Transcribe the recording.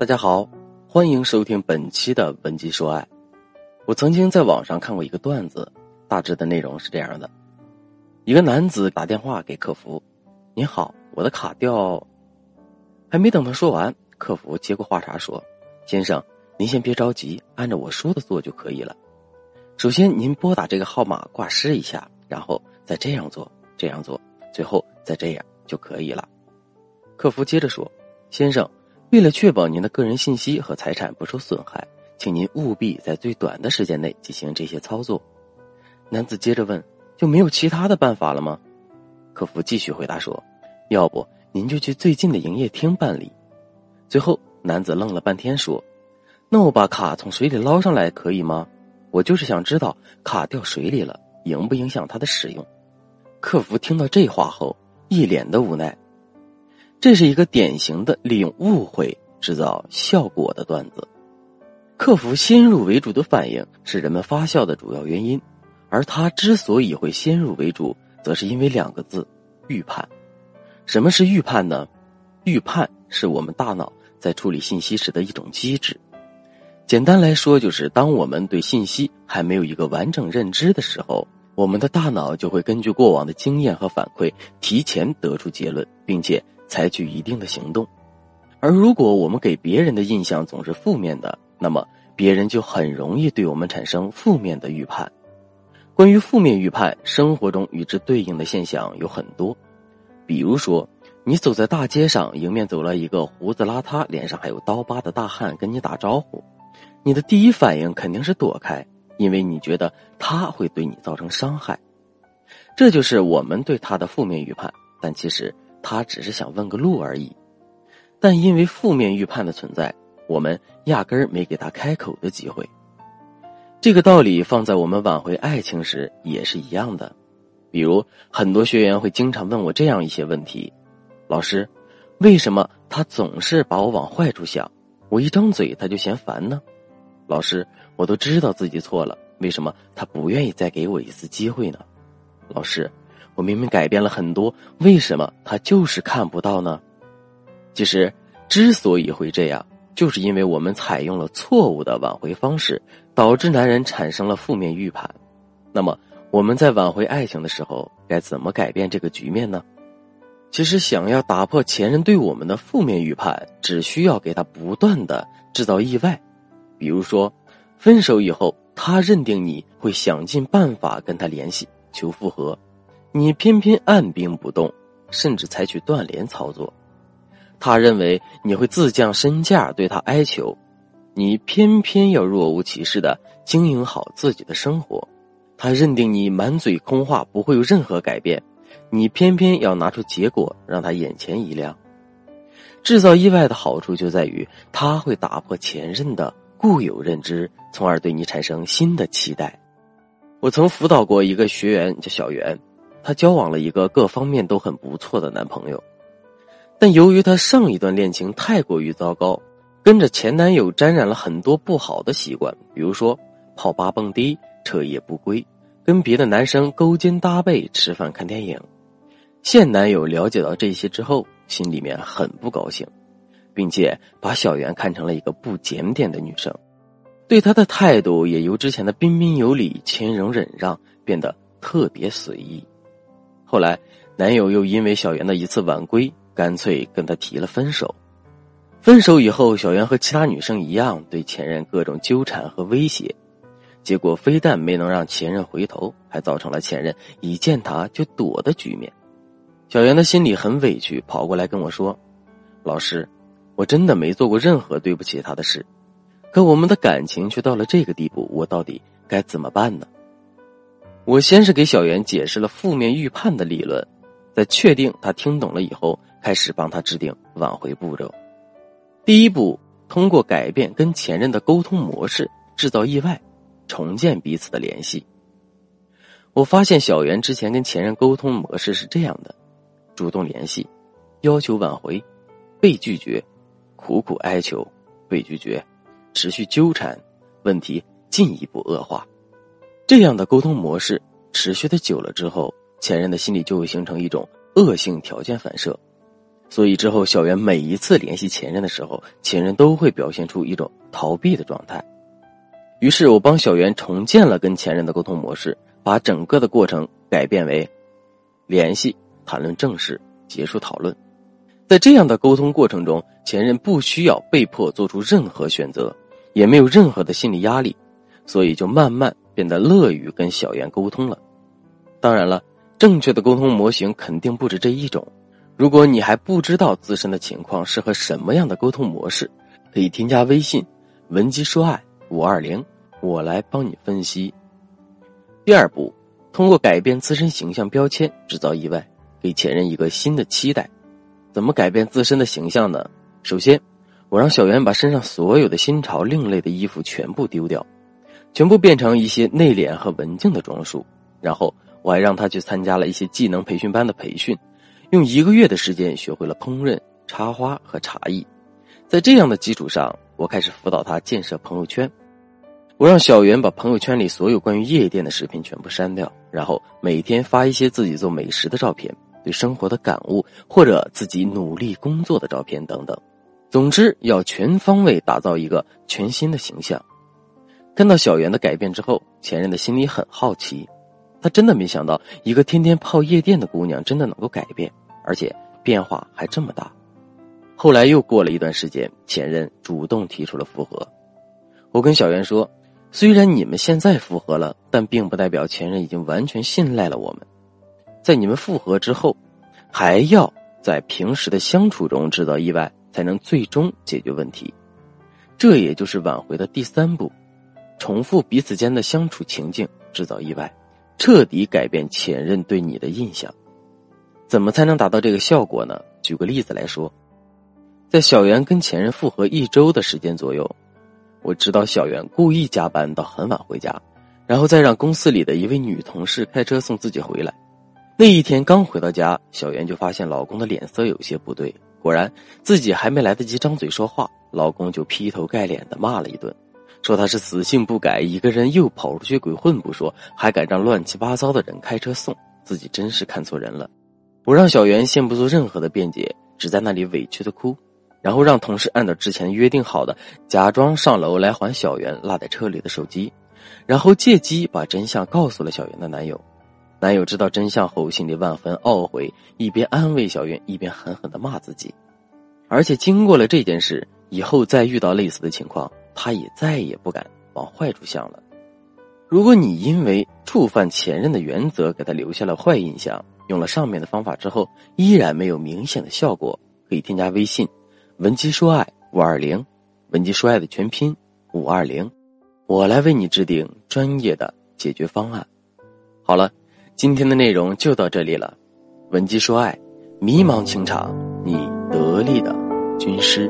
大家好，欢迎收听本期的《文姬说爱》。我曾经在网上看过一个段子，大致的内容是这样的：一个男子打电话给客服，“您好，我的卡掉。”还没等他说完，客服接过话茬说：“先生，您先别着急，按照我说的做就可以了。首先，您拨打这个号码挂失一下，然后再这样做，这样做，最后再这样就可以了。”客服接着说：“先生。”为了确保您的个人信息和财产不受损害，请您务必在最短的时间内进行这些操作。男子接着问：“就没有其他的办法了吗？”客服继续回答说：“要不您就去最近的营业厅办理。”最后，男子愣了半天说：“那我把卡从水里捞上来可以吗？我就是想知道卡掉水里了，影不影响它的使用？”客服听到这话后，一脸的无奈。这是一个典型的利用误会制造效果的段子。客服先入为主的反应是人们发笑的主要原因，而他之所以会先入为主，则是因为两个字：预判。什么是预判呢？预判是我们大脑在处理信息时的一种机制。简单来说，就是当我们对信息还没有一个完整认知的时候，我们的大脑就会根据过往的经验和反馈，提前得出结论，并且。采取一定的行动，而如果我们给别人的印象总是负面的，那么别人就很容易对我们产生负面的预判。关于负面预判，生活中与之对应的现象有很多，比如说，你走在大街上，迎面走了一个胡子邋遢、脸上还有刀疤的大汉跟你打招呼，你的第一反应肯定是躲开，因为你觉得他会对你造成伤害，这就是我们对他的负面预判。但其实。他只是想问个路而已，但因为负面预判的存在，我们压根儿没给他开口的机会。这个道理放在我们挽回爱情时也是一样的。比如，很多学员会经常问我这样一些问题：老师，为什么他总是把我往坏处想？我一张嘴他就嫌烦呢？老师，我都知道自己错了，为什么他不愿意再给我一次机会呢？老师。我明明改变了很多，为什么他就是看不到呢？其实，之所以会这样，就是因为我们采用了错误的挽回方式，导致男人产生了负面预判。那么，我们在挽回爱情的时候，该怎么改变这个局面呢？其实，想要打破前任对我们的负面预判，只需要给他不断的制造意外。比如说，分手以后，他认定你会想尽办法跟他联系，求复合。你偏偏按兵不动，甚至采取断联操作。他认为你会自降身价对他哀求，你偏偏要若无其事的经营好自己的生活。他认定你满嘴空话不会有任何改变，你偏偏要拿出结果让他眼前一亮。制造意外的好处就在于他会打破前任的固有认知，从而对你产生新的期待。我曾辅导过一个学员叫小袁。她交往了一个各方面都很不错的男朋友，但由于她上一段恋情太过于糟糕，跟着前男友沾染了很多不好的习惯，比如说泡吧蹦迪、彻夜不归、跟别的男生勾肩搭背吃饭看电影。现男友了解到这些之后，心里面很不高兴，并且把小袁看成了一个不检点的女生，对她的态度也由之前的彬彬有礼、谦容忍让变得特别随意。后来，男友又因为小袁的一次晚归，干脆跟她提了分手。分手以后，小袁和其他女生一样，对前任各种纠缠和威胁，结果非但没能让前任回头，还造成了前任一见他就躲的局面。小袁的心里很委屈，跑过来跟我说：“老师，我真的没做过任何对不起他的事，可我们的感情却到了这个地步，我到底该怎么办呢？”我先是给小袁解释了负面预判的理论，在确定他听懂了以后，开始帮他制定挽回步骤。第一步，通过改变跟前任的沟通模式，制造意外，重建彼此的联系。我发现小袁之前跟前任沟通模式是这样的：主动联系，要求挽回，被拒绝，苦苦哀求，被拒绝，持续纠缠，问题进一步恶化。这样的沟通模式持续的久了之后，前任的心里就会形成一种恶性条件反射，所以之后小袁每一次联系前任的时候，前任都会表现出一种逃避的状态。于是我帮小袁重建了跟前任的沟通模式，把整个的过程改变为联系、谈论正事、结束讨论。在这样的沟通过程中，前任不需要被迫做出任何选择，也没有任何的心理压力，所以就慢慢变得乐于跟小袁沟通了。当然了，正确的沟通模型肯定不止这一种。如果你还不知道自身的情况适合什么样的沟通模式，可以添加微信“文姬说爱五二零”，我来帮你分析。第二步，通过改变自身形象标签，制造意外，给前任一个新的期待。怎么改变自身的形象呢？首先，我让小袁把身上所有的新潮另类的衣服全部丢掉，全部变成一些内敛和文静的装束。然后，我还让他去参加了一些技能培训班的培训。用一个月的时间学会了烹饪、插花和茶艺，在这样的基础上，我开始辅导他建设朋友圈。我让小袁把朋友圈里所有关于夜店的视频全部删掉，然后每天发一些自己做美食的照片、对生活的感悟或者自己努力工作的照片等等。总之，要全方位打造一个全新的形象。看到小袁的改变之后，前任的心里很好奇。他真的没想到，一个天天泡夜店的姑娘真的能够改变，而且变化还这么大。后来又过了一段时间，前任主动提出了复合。我跟小袁说，虽然你们现在复合了，但并不代表前任已经完全信赖了我们。在你们复合之后，还要在平时的相处中制造意外，才能最终解决问题。这也就是挽回的第三步：重复彼此间的相处情境，制造意外。彻底改变前任对你的印象，怎么才能达到这个效果呢？举个例子来说，在小袁跟前任复合一周的时间左右，我知道小袁故意加班到很晚回家，然后再让公司里的一位女同事开车送自己回来。那一天刚回到家，小袁就发现老公的脸色有些不对，果然自己还没来得及张嘴说话，老公就劈头盖脸的骂了一顿。说他是死性不改，一个人又跑出去鬼混不说，还敢让乱七八糟的人开车送，自己真是看错人了。我让小袁先不做任何的辩解，只在那里委屈的哭，然后让同事按照之前约定好的，假装上楼来还小袁落在车里的手机，然后借机把真相告诉了小袁的男友。男友知道真相后，心里万分懊悔，一边安慰小袁，一边狠狠的骂自己。而且经过了这件事以后，再遇到类似的情况。他也再也不敢往坏处想了。如果你因为触犯前任的原则给他留下了坏印象，用了上面的方法之后依然没有明显的效果，可以添加微信“文姬说爱五二零”，文姬说爱的全拼五二零，我来为你制定专业的解决方案。好了，今天的内容就到这里了。文姬说爱，迷茫情场，你得力的军师。